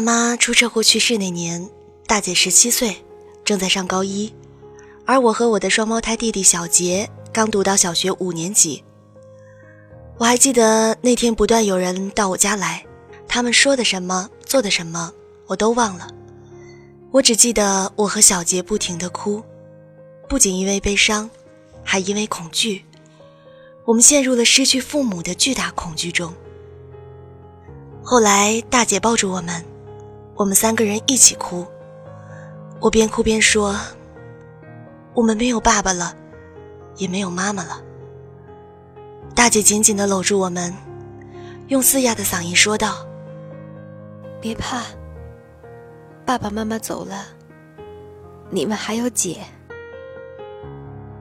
妈出车祸去世那年，大姐十七岁，正在上高一，而我和我的双胞胎弟弟小杰刚读到小学五年级。我还记得那天不断有人到我家来，他们说的什么，做的什么，我都忘了。我只记得我和小杰不停地哭，不仅因为悲伤，还因为恐惧。我们陷入了失去父母的巨大恐惧中。后来大姐抱住我们，我们三个人一起哭。我边哭边说：“我们没有爸爸了，也没有妈妈了。”大姐紧紧地搂住我们，用嘶哑的嗓音说道：“别怕，爸爸妈妈走了，你们还有姐。”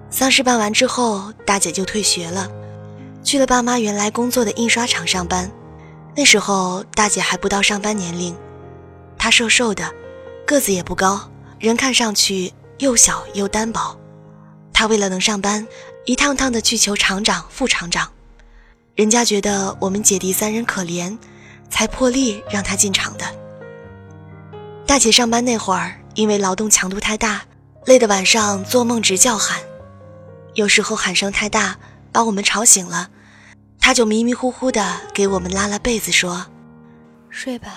丧事办完之后，大姐就退学了，去了爸妈原来工作的印刷厂上班。那时候大姐还不到上班年龄，他瘦瘦的，个子也不高，人看上去又小又单薄。他为了能上班。一趟趟的去求厂长、副厂长，人家觉得我们姐弟三人可怜，才破例让他进厂的。大姐上班那会儿，因为劳动强度太大，累得晚上做梦直叫喊，有时候喊声太大，把我们吵醒了，她就迷迷糊糊的给我们拉拉被子，说：“睡吧。”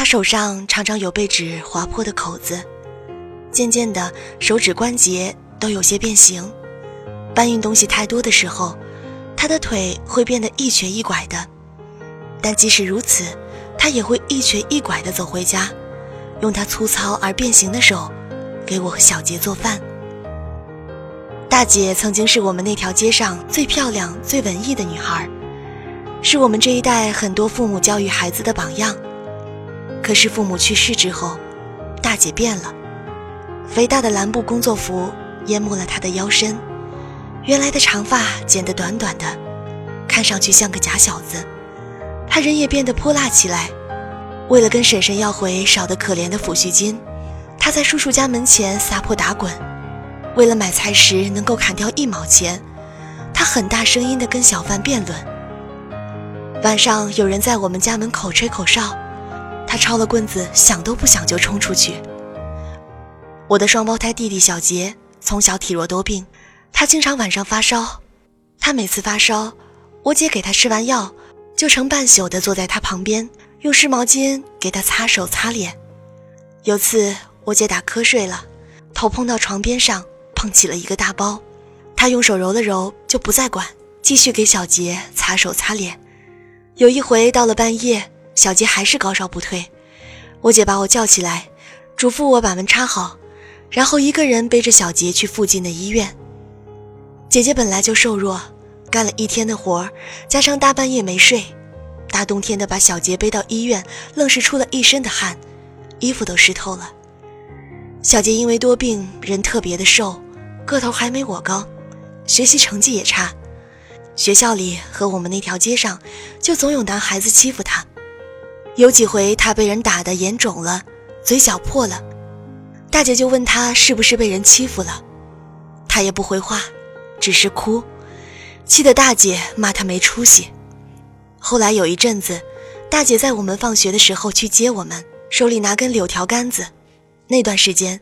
她手上常常有被纸划破的口子，渐渐的手指关节都有些变形。搬运东西太多的时候，他的腿会变得一瘸一拐的，但即使如此，他也会一瘸一拐的走回家，用他粗糙而变形的手给我和小杰做饭。大姐曾经是我们那条街上最漂亮、最文艺的女孩，是我们这一代很多父母教育孩子的榜样。可是父母去世之后，大姐变了，肥大的蓝布工作服淹没了她的腰身。原来的长发剪得短短的，看上去像个假小子。他人也变得泼辣起来。为了跟婶婶要回少得可怜的抚恤金，他在叔叔家门前撒泼打滚。为了买菜时能够砍掉一毛钱，他很大声音地跟小贩辩论。晚上有人在我们家门口吹口哨，他抄了棍子，想都不想就冲出去。我的双胞胎弟弟小杰从小体弱多病。他经常晚上发烧，他每次发烧，我姐给他吃完药，就成半宿的坐在他旁边，用湿毛巾给他擦手擦脸。有次我姐打瞌睡了，头碰到床边上，碰起了一个大包，他用手揉了揉，就不再管，继续给小杰擦手擦脸。有一回到了半夜，小杰还是高烧不退，我姐把我叫起来，嘱咐我把门插好，然后一个人背着小杰去附近的医院。姐姐本来就瘦弱，干了一天的活儿，加上大半夜没睡，大冬天的把小杰背到医院，愣是出了一身的汗，衣服都湿透了。小杰因为多病，人特别的瘦，个头还没我高，学习成绩也差，学校里和我们那条街上，就总有男孩子欺负他。有几回他被人打得眼肿了，嘴角破了，大姐就问他是不是被人欺负了，他也不回话。只是哭，气得大姐骂他没出息。后来有一阵子，大姐在我们放学的时候去接我们，手里拿根柳条杆子。那段时间，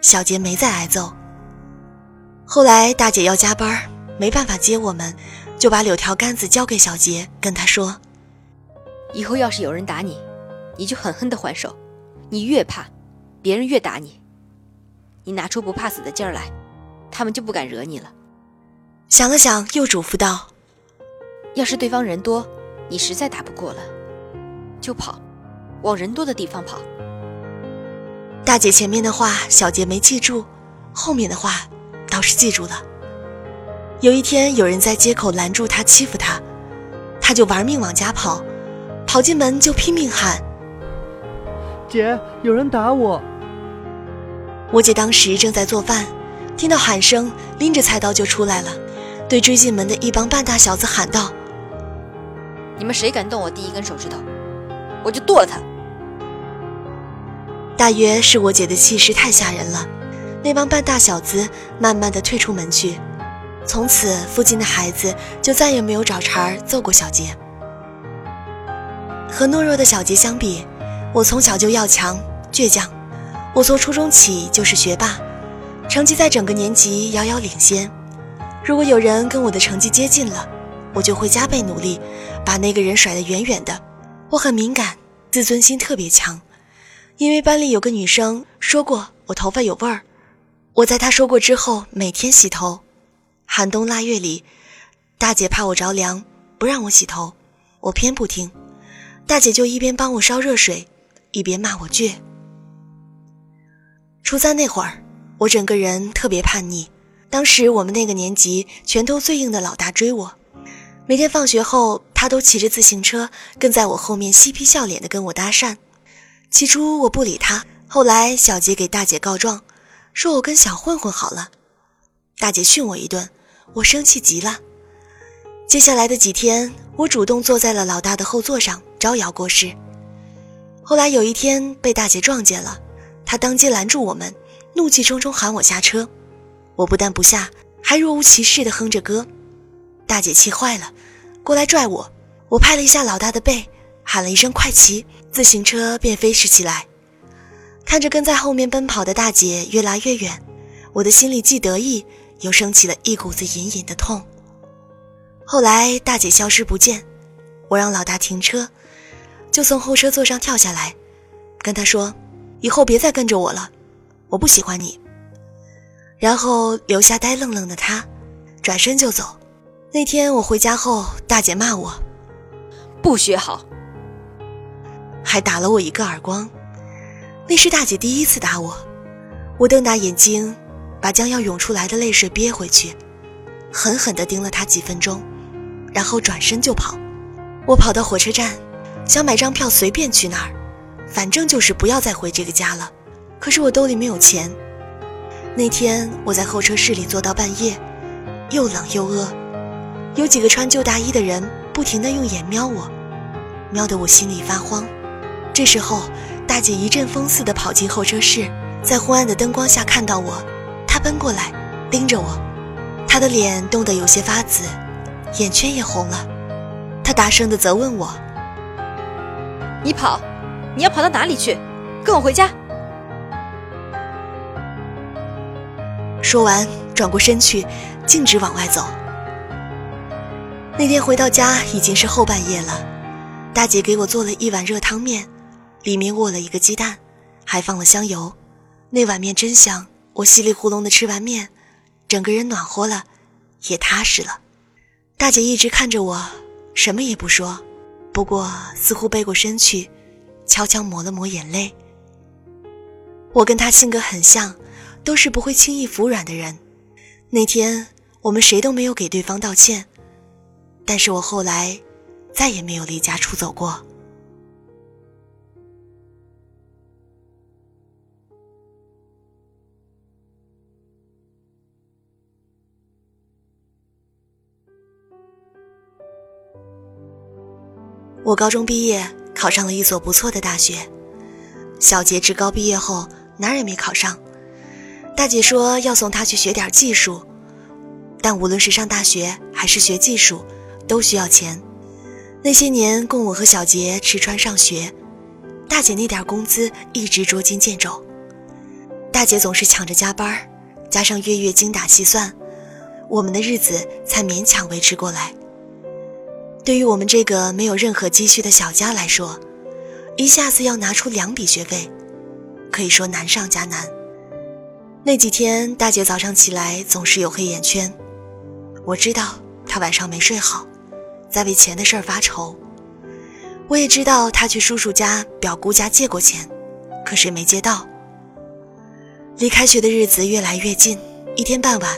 小杰没再挨揍。后来大姐要加班，没办法接我们，就把柳条杆子交给小杰，跟他说：“以后要是有人打你，你就狠狠地还手。你越怕，别人越打你。你拿出不怕死的劲儿来，他们就不敢惹你了。”想了想，又嘱咐道：“要是对方人多，你实在打不过了，就跑，往人多的地方跑。”大姐前面的话，小杰没记住；后面的话，倒是记住了。有一天，有人在街口拦住他，欺负他，他就玩命往家跑，跑进门就拼命喊：“姐，有人打我！”我姐当时正在做饭，听到喊声，拎着菜刀就出来了。对追进门的一帮半大小子喊道：“你们谁敢动我第一根手指头，我就剁了他！”大约是我姐的气势太吓人了，那帮半大小子慢慢的退出门去。从此，附近的孩子就再也没有找茬揍过小杰。和懦弱的小杰相比，我从小就要强、倔强。我从初中起就是学霸，成绩在整个年级遥遥领先。如果有人跟我的成绩接近了，我就会加倍努力，把那个人甩得远远的。我很敏感，自尊心特别强，因为班里有个女生说过我头发有味儿，我在她说过之后每天洗头。寒冬腊月里，大姐怕我着凉，不让我洗头，我偏不听，大姐就一边帮我烧热水，一边骂我倔。初三那会儿，我整个人特别叛逆。当时我们那个年级拳头最硬的老大追我，每天放学后，他都骑着自行车跟在我后面，嬉皮笑脸的跟我搭讪。起初我不理他，后来小杰给大姐告状，说我跟小混混好了，大姐训我一顿，我生气极了。接下来的几天，我主动坐在了老大的后座上，招摇过市。后来有一天被大姐撞见了。她当街拦住我们，怒气冲冲喊我下车。我不但不下，还若无其事地哼着歌。大姐气坏了，过来拽我。我拍了一下老大的背，喊了一声“快骑”，自行车便飞驰起来。看着跟在后面奔跑的大姐越来越远，我的心里既得意，又升起了一股子隐隐的痛。后来大姐消失不见，我让老大停车，就从后车座上跳下来，跟他说。以后别再跟着我了，我不喜欢你。然后留下呆愣愣的他，转身就走。那天我回家后，大姐骂我不学好，还打了我一个耳光。那是大姐第一次打我，我瞪大眼睛，把将要涌出来的泪水憋回去，狠狠地盯了她几分钟，然后转身就跑。我跑到火车站，想买张票随便去哪儿。反正就是不要再回这个家了。可是我兜里没有钱。那天我在候车室里坐到半夜，又冷又饿，有几个穿旧大衣的人不停地用眼瞄我，瞄得我心里发慌。这时候，大姐一阵风似的跑进候车室，在昏暗的灯光下看到我，她奔过来盯着我，她的脸冻得有些发紫，眼圈也红了。他大声地责问我：“你跑！”你要跑到哪里去？跟我回家。说完，转过身去，径直往外走。那天回到家已经是后半夜了，大姐给我做了一碗热汤面，里面卧了一个鸡蛋，还放了香油。那碗面真香，我稀里糊涂的吃完面，整个人暖和了，也踏实了。大姐一直看着我，什么也不说，不过似乎背过身去。悄悄抹了抹眼泪。我跟她性格很像，都是不会轻易服软的人。那天我们谁都没有给对方道歉，但是我后来再也没有离家出走过。我高中毕业。考上了一所不错的大学，小杰职高毕业后哪儿也没考上，大姐说要送他去学点技术，但无论是上大学还是学技术，都需要钱。那些年供我和小杰吃穿上学，大姐那点工资一直捉襟见肘，大姐总是抢着加班，加上月月精打细算，我们的日子才勉强维持过来。对于我们这个没有任何积蓄的小家来说，一下子要拿出两笔学费，可以说难上加难。那几天，大姐早上起来总是有黑眼圈，我知道她晚上没睡好，在为钱的事儿发愁。我也知道她去叔叔家、表姑家借过钱，可是没借到。离开学的日子越来越近，一天傍晚，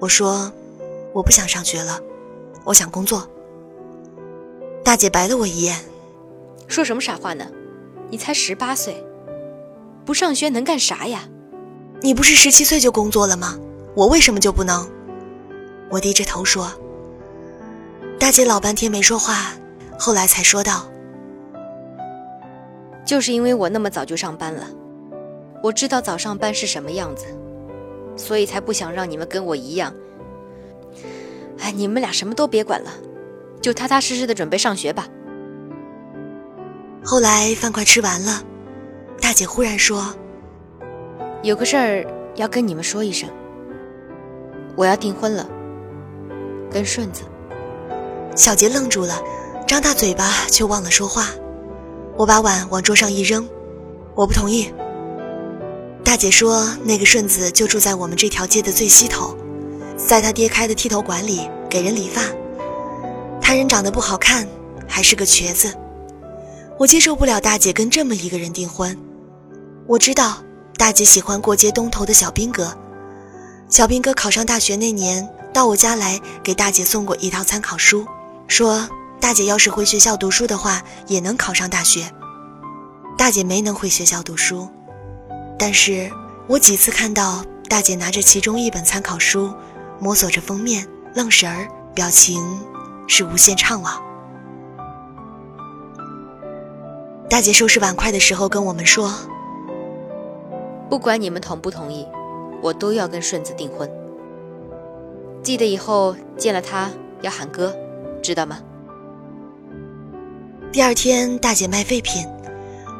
我说我不想上学了，我想工作。大姐白了我一眼，说什么傻话呢？你才十八岁，不上学能干啥呀？你不是十七岁就工作了吗？我为什么就不能？我低着头说。大姐老半天没说话，后来才说道：“就是因为我那么早就上班了，我知道早上班是什么样子，所以才不想让你们跟我一样。哎，你们俩什么都别管了。”就踏踏实实的准备上学吧。后来饭快吃完了，大姐忽然说：“有个事儿要跟你们说一声，我要订婚了，跟顺子。”小杰愣住了，张大嘴巴却忘了说话。我把碗往桌上一扔，我不同意。大姐说，那个顺子就住在我们这条街的最西头，在他爹开的剃头馆里给人理发。他人长得不好看，还是个瘸子。我接受不了大姐跟这么一个人订婚。我知道大姐喜欢过街东头的小兵哥，小兵哥考上大学那年到我家来给大姐送过一套参考书。说大姐要是回学校读书的话，也能考上大学。大姐没能回学校读书，但是我几次看到大姐拿着其中一本参考书，摸索着封面，愣神儿，表情是无限怅惘。大姐收拾碗筷的时候跟我们说：“不管你们同不同意，我都要跟顺子订婚。记得以后见了他要喊哥。”知道吗？第二天，大姐卖废品，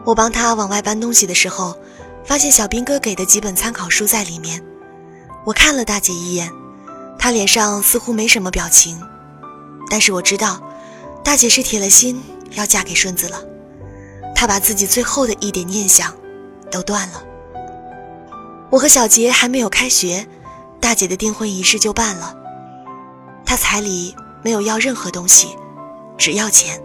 我帮她往外搬东西的时候，发现小兵哥给的几本参考书在里面。我看了大姐一眼，她脸上似乎没什么表情，但是我知道，大姐是铁了心要嫁给顺子了。她把自己最后的一点念想都断了。我和小杰还没有开学，大姐的订婚仪式就办了，她彩礼。没有要任何东西，只要钱。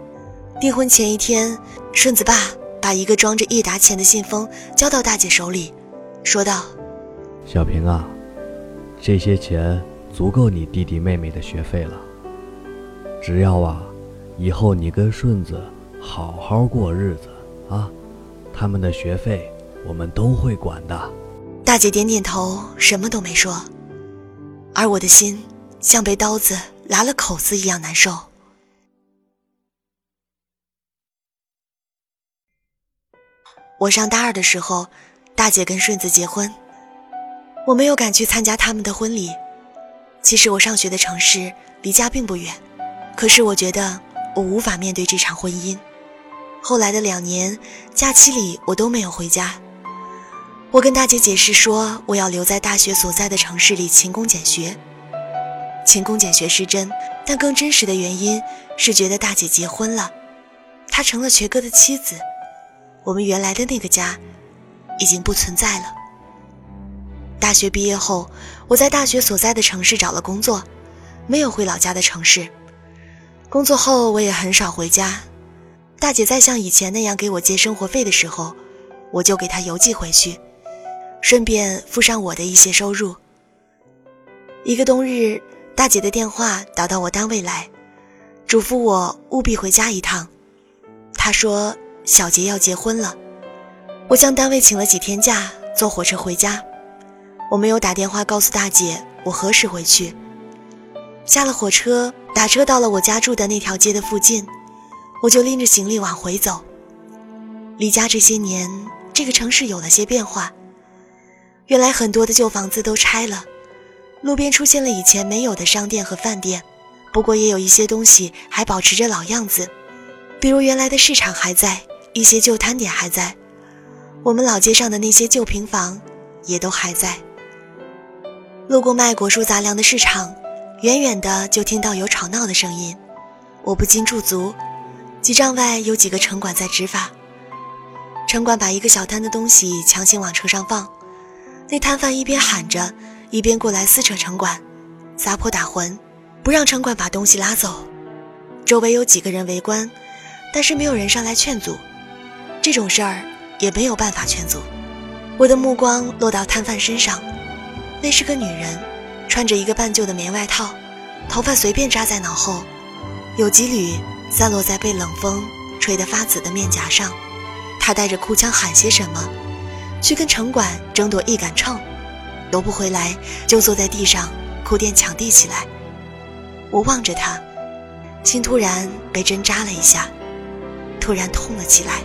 订婚前一天，顺子爸把一个装着一沓钱的信封交到大姐手里，说道：“小平啊，这些钱足够你弟弟妹妹的学费了。只要啊，以后你跟顺子好好过日子啊，他们的学费我们都会管的。”大姐点点头，什么都没说，而我的心像被刀子。拉了口子一样难受。我上大二的时候，大姐跟顺子结婚，我没有敢去参加他们的婚礼。其实我上学的城市离家并不远，可是我觉得我无法面对这场婚姻。后来的两年假期里，我都没有回家。我跟大姐解释说，我要留在大学所在的城市里勤工俭学。勤工俭学是真，但更真实的原因是觉得大姐结婚了，她成了瘸哥的妻子，我们原来的那个家已经不存在了。大学毕业后，我在大学所在的城市找了工作，没有回老家的城市。工作后，我也很少回家。大姐在像以前那样给我借生活费的时候，我就给她邮寄回去，顺便附上我的一些收入。一个冬日。大姐的电话打到我单位来，嘱咐我务必回家一趟。她说小杰要结婚了，我向单位请了几天假，坐火车回家。我没有打电话告诉大姐我何时回去。下了火车，打车到了我家住的那条街的附近，我就拎着行李往回走。离家这些年，这个城市有了些变化，原来很多的旧房子都拆了。路边出现了以前没有的商店和饭店，不过也有一些东西还保持着老样子，比如原来的市场还在，一些旧摊点还在，我们老街上的那些旧平房也都还在。路过卖果蔬杂粮的市场，远远的就听到有吵闹的声音，我不禁驻足。几丈外有几个城管在执法，城管把一个小摊的东西强行往车上放，那摊贩一边喊着。一边过来撕扯城管，撒泼打浑，不让城管把东西拉走。周围有几个人围观，但是没有人上来劝阻。这种事儿也没有办法劝阻。我的目光落到摊贩身上，那是个女人，穿着一个半旧的棉外套，头发随便扎在脑后，有几缕散落在被冷风吹得发紫的面颊上。他带着哭腔喊些什么，去跟城管争夺一杆秤。夺不回来，就坐在地上哭天抢地起来。我望着他，心突然被针扎了一下，突然痛了起来。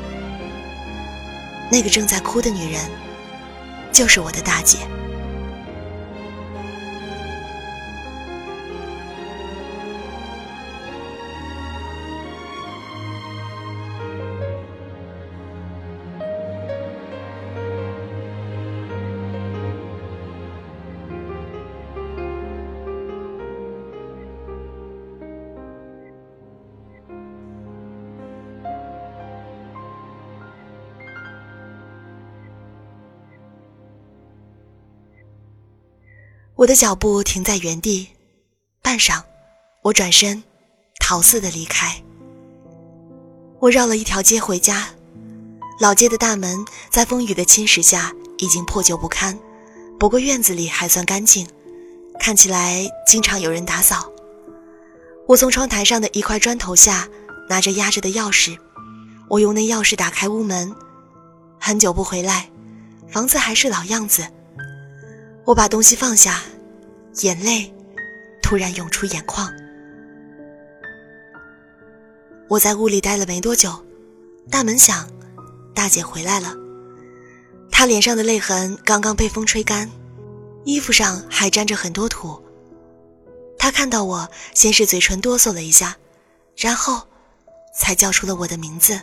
那个正在哭的女人，就是我的大姐。我的脚步停在原地，半晌，我转身，逃似的离开。我绕了一条街回家，老街的大门在风雨的侵蚀下已经破旧不堪，不过院子里还算干净，看起来经常有人打扫。我从窗台上的一块砖头下拿着压着的钥匙，我用那钥匙打开屋门。很久不回来，房子还是老样子。我把东西放下，眼泪突然涌出眼眶。我在屋里待了没多久，大门响，大姐回来了。她脸上的泪痕刚刚被风吹干，衣服上还沾着很多土。她看到我，先是嘴唇哆嗦了一下，然后才叫出了我的名字：“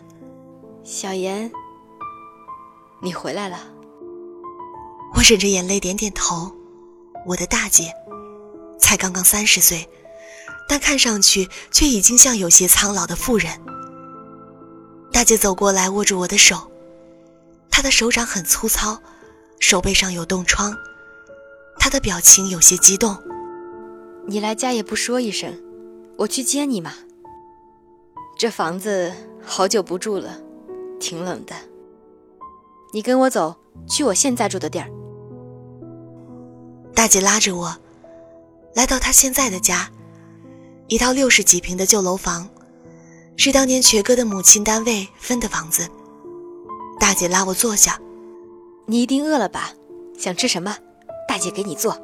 小妍，你回来了。”我忍着眼泪点点头。我的大姐，才刚刚三十岁。但看上去却已经像有些苍老的妇人。大姐走过来，握住我的手，她的手掌很粗糙，手背上有冻疮，她的表情有些激动。你来家也不说一声，我去接你嘛。这房子好久不住了，挺冷的。你跟我走，去我现在住的地儿。大姐拉着我，来到她现在的家。一套六十几平的旧楼房，是当年瘸哥的母亲单位分的房子。大姐拉我坐下，你一定饿了吧？想吃什么？大姐给你做。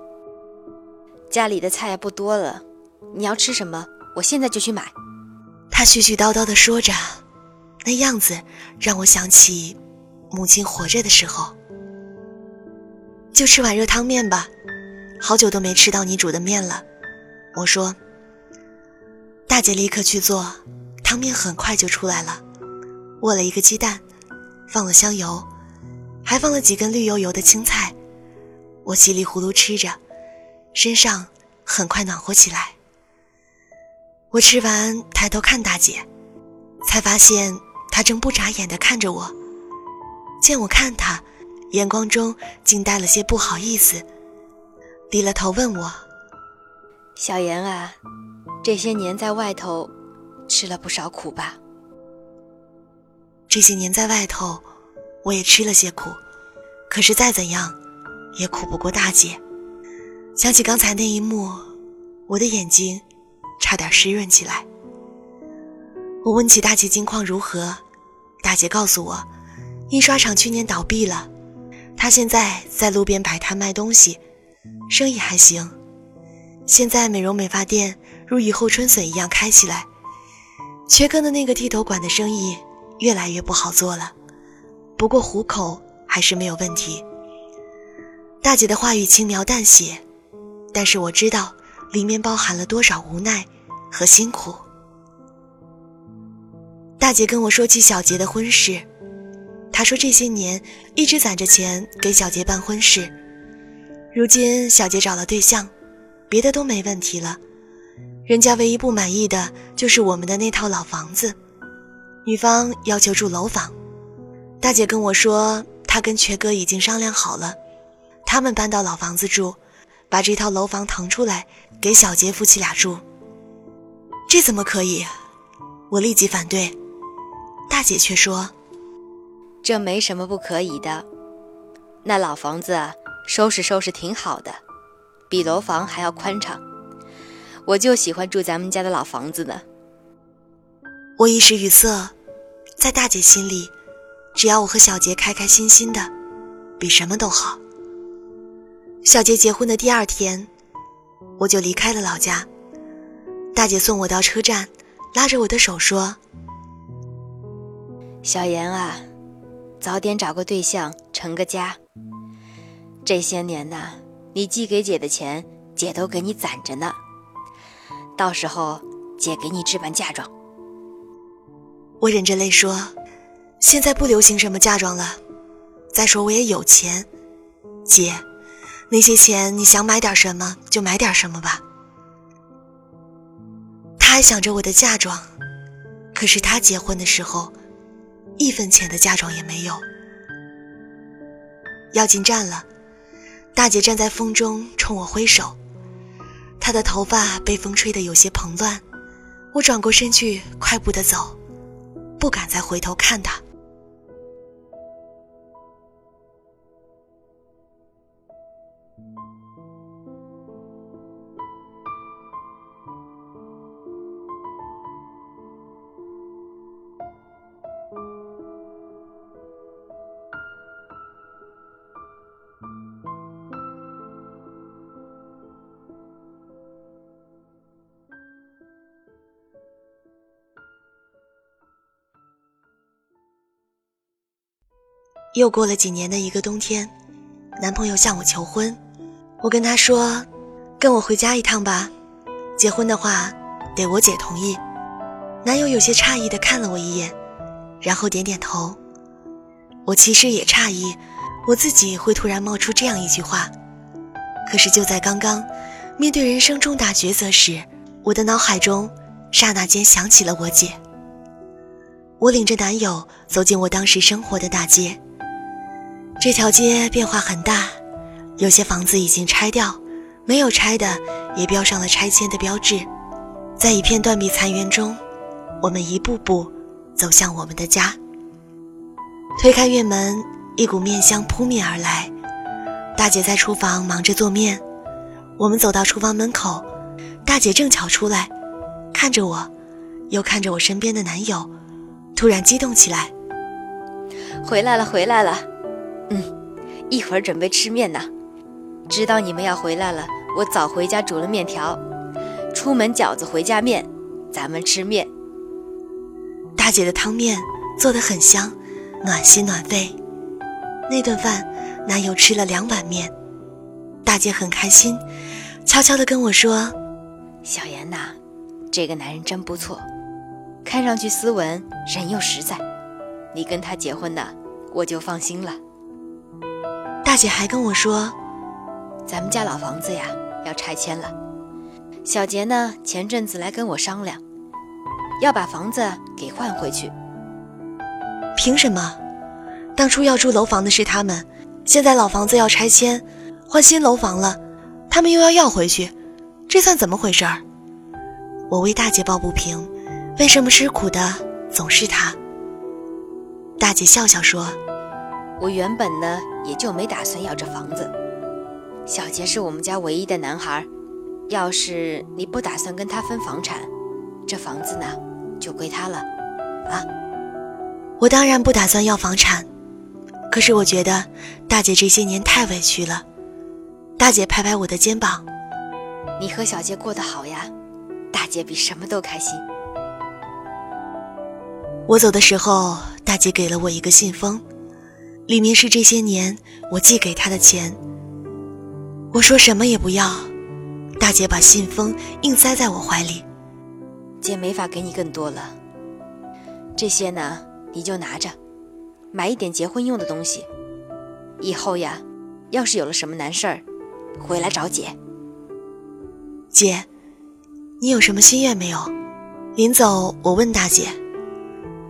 家里的菜不多了，你要吃什么？我现在就去买。她絮絮叨叨地说着，那样子让我想起母亲活着的时候。就吃碗热汤面吧，好久都没吃到你煮的面了。我说。大姐立刻去做，汤面很快就出来了。握了一个鸡蛋，放了香油，还放了几根绿油油的青菜。我稀里糊涂吃着，身上很快暖和起来。我吃完，抬头看大姐，才发现她正不眨眼地看着我。见我看她，眼光中竟带了些不好意思，低了头问我：“小妍啊。”这些年在外头，吃了不少苦吧？这些年在外头，我也吃了些苦，可是再怎样，也苦不过大姐。想起刚才那一幕，我的眼睛差点湿润起来。我问起大姐近况如何，大姐告诉我，印刷厂去年倒闭了，她现在在路边摆摊卖东西，生意还行。现在美容美发店。如雨后春笋一样开起来，缺根的那个剃头馆的生意越来越不好做了，不过糊口还是没有问题。大姐的话语轻描淡写，但是我知道里面包含了多少无奈和辛苦。大姐跟我说起小杰的婚事，她说这些年一直攒着钱给小杰办婚事，如今小杰找了对象，别的都没问题了。人家唯一不满意的就是我们的那套老房子，女方要求住楼房。大姐跟我说，她跟瘸哥已经商量好了，他们搬到老房子住，把这套楼房腾出来给小杰夫妻俩住。这怎么可以？我立即反对。大姐却说：“这没什么不可以的，那老房子收拾收拾挺好的，比楼房还要宽敞。”我就喜欢住咱们家的老房子呢。我一时语塞，在大姐心里，只要我和小杰开开心心的，比什么都好。小杰结婚的第二天，我就离开了老家。大姐送我到车站，拉着我的手说：“小妍啊，早点找个对象，成个家。这些年呢，你寄给姐的钱，姐都给你攒着呢。”到时候，姐给你置办嫁妆。我忍着泪说：“现在不流行什么嫁妆了。再说我也有钱，姐，那些钱你想买点什么就买点什么吧。”他还想着我的嫁妆，可是他结婚的时候，一分钱的嫁妆也没有。要进站了，大姐站在风中冲我挥手，她的头发被风吹得有些蓬乱。我转过身去，快步的走，不敢再回头看她。又过了几年的一个冬天，男朋友向我求婚，我跟他说：“跟我回家一趟吧，结婚的话得我姐同意。”男友有些诧异的看了我一眼，然后点点头。我其实也诧异，我自己会突然冒出这样一句话。可是就在刚刚，面对人生重大抉择时，我的脑海中刹那间想起了我姐。我领着男友走进我当时生活的大街。这条街变化很大，有些房子已经拆掉，没有拆的也标上了拆迁的标志。在一片断壁残垣中，我们一步步走向我们的家。推开院门，一股面香扑面而来。大姐在厨房忙着做面。我们走到厨房门口，大姐正巧出来，看着我，又看着我身边的男友，突然激动起来：“回来了，回来了！”嗯，一会儿准备吃面呢。知道你们要回来了，我早回家煮了面条。出门饺子，回家面，咱们吃面。大姐的汤面做得很香，暖心暖肺。那顿饭，男友吃了两碗面。大姐很开心，悄悄地跟我说：“小妍呐，这个男人真不错，看上去斯文，人又实在。你跟他结婚呢，我就放心了。”大姐还跟我说：“咱们家老房子呀，要拆迁了。小杰呢，前阵子来跟我商量，要把房子给换回去。凭什么？当初要住楼房的是他们，现在老房子要拆迁，换新楼房了，他们又要要回去，这算怎么回事儿？”我为大姐抱不平，为什么吃苦的总是他？大姐笑笑说。我原本呢也就没打算要这房子，小杰是我们家唯一的男孩，要是你不打算跟他分房产，这房子呢就归他了，啊？我当然不打算要房产，可是我觉得大姐这些年太委屈了。大姐拍拍我的肩膀，你和小杰过得好呀，大姐比什么都开心。我走的时候，大姐给了我一个信封。里面是这些年我寄给他的钱。我说什么也不要，大姐把信封硬塞在我怀里。姐没法给你更多了，这些呢你就拿着，买一点结婚用的东西。以后呀，要是有了什么难事儿，回来找姐。姐，你有什么心愿没有？临走我问大姐，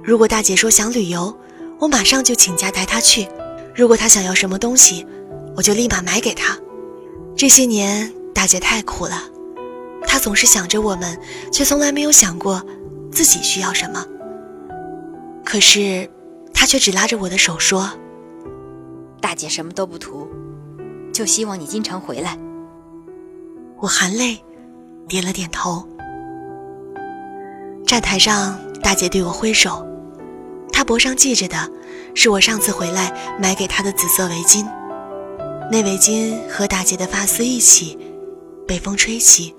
如果大姐说想旅游。我马上就请假带他去。如果他想要什么东西，我就立马买给他。这些年，大姐太苦了，她总是想着我们，却从来没有想过自己需要什么。可是，她却只拉着我的手说：“大姐什么都不图，就希望你经常回来。”我含泪点了点头。站台上，大姐对我挥手。他脖上系着的，是我上次回来买给他的紫色围巾。那围巾和大姐的发丝一起，被风吹起，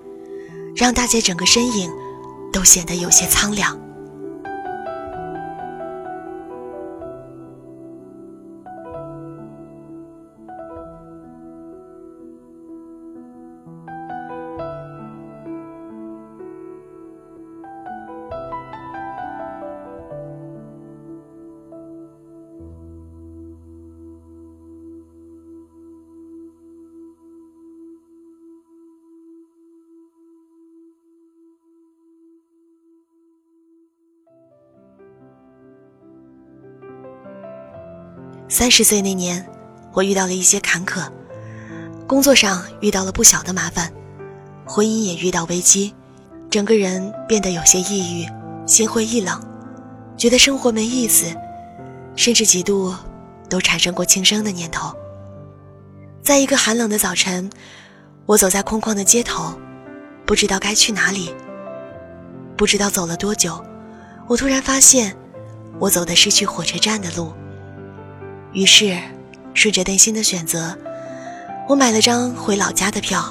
让大姐整个身影都显得有些苍凉。三十岁那年，我遇到了一些坎坷。工作上遇到了不小的麻烦，婚姻也遇到危机，整个人变得有些抑郁，心灰意冷，觉得生活没意思，甚至几度都产生过轻生的念头。在一个寒冷的早晨，我走在空旷的街头，不知道该去哪里。不知道走了多久，我突然发现，我走的是去火车站的路。于是，顺着内心的选择，我买了张回老家的票。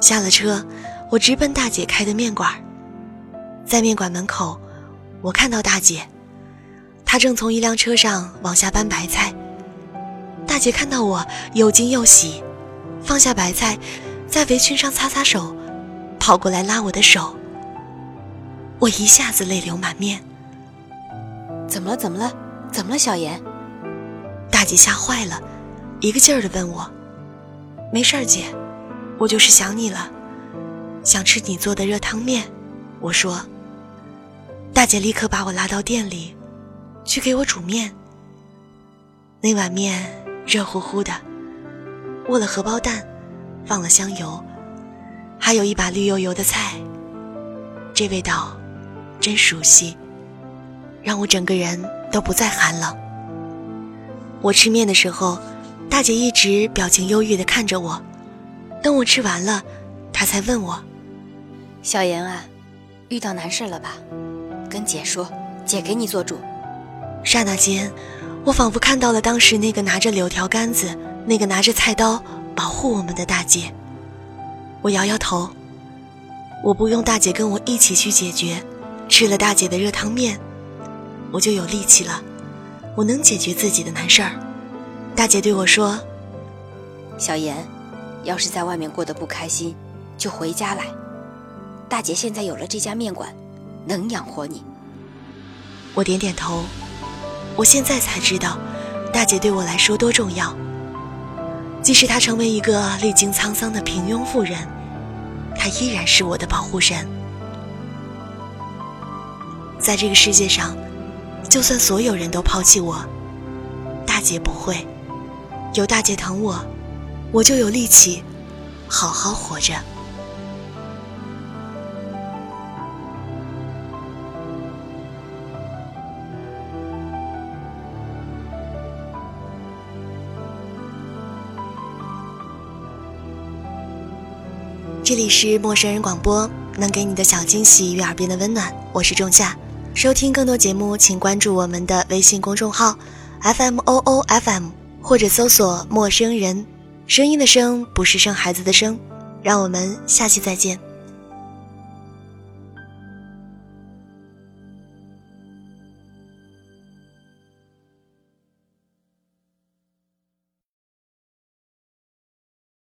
下了车，我直奔大姐开的面馆。在面馆门口，我看到大姐，她正从一辆车上往下搬白菜。大姐看到我，又惊又喜，放下白菜，在围裙上擦擦手，跑过来拉我的手。我一下子泪流满面。怎么了？怎么了？怎么了？小妍，大姐吓坏了，一个劲儿的问我：“没事儿，姐，我就是想你了，想吃你做的热汤面。”我说。大姐立刻把我拉到店里，去给我煮面。那碗面热乎乎的，握了荷包蛋，放了香油，还有一把绿油油的菜。这味道。真熟悉，让我整个人都不再寒冷。我吃面的时候，大姐一直表情忧郁地看着我。等我吃完了，她才问我：“小妍啊，遇到难事了吧？跟姐说，姐给你做主。”刹那间，我仿佛看到了当时那个拿着柳条杆子、那个拿着菜刀保护我们的大姐。我摇摇头，我不用大姐跟我一起去解决。吃了大姐的热汤面，我就有力气了，我能解决自己的难事儿。大姐对我说：“小妍，要是在外面过得不开心，就回家来。大姐现在有了这家面馆，能养活你。”我点点头。我现在才知道，大姐对我来说多重要。即使她成为一个历经沧桑的平庸妇人，她依然是我的保护神。在这个世界上，就算所有人都抛弃我，大姐不会。有大姐疼我，我就有力气好好活着。这里是陌生人广播，能给你的小惊喜与耳边的温暖，我是仲夏。收听更多节目，请关注我们的微信公众号 F M O O F M，或者搜索“陌生人”，声音的声不是生孩子的生。让我们下期再见。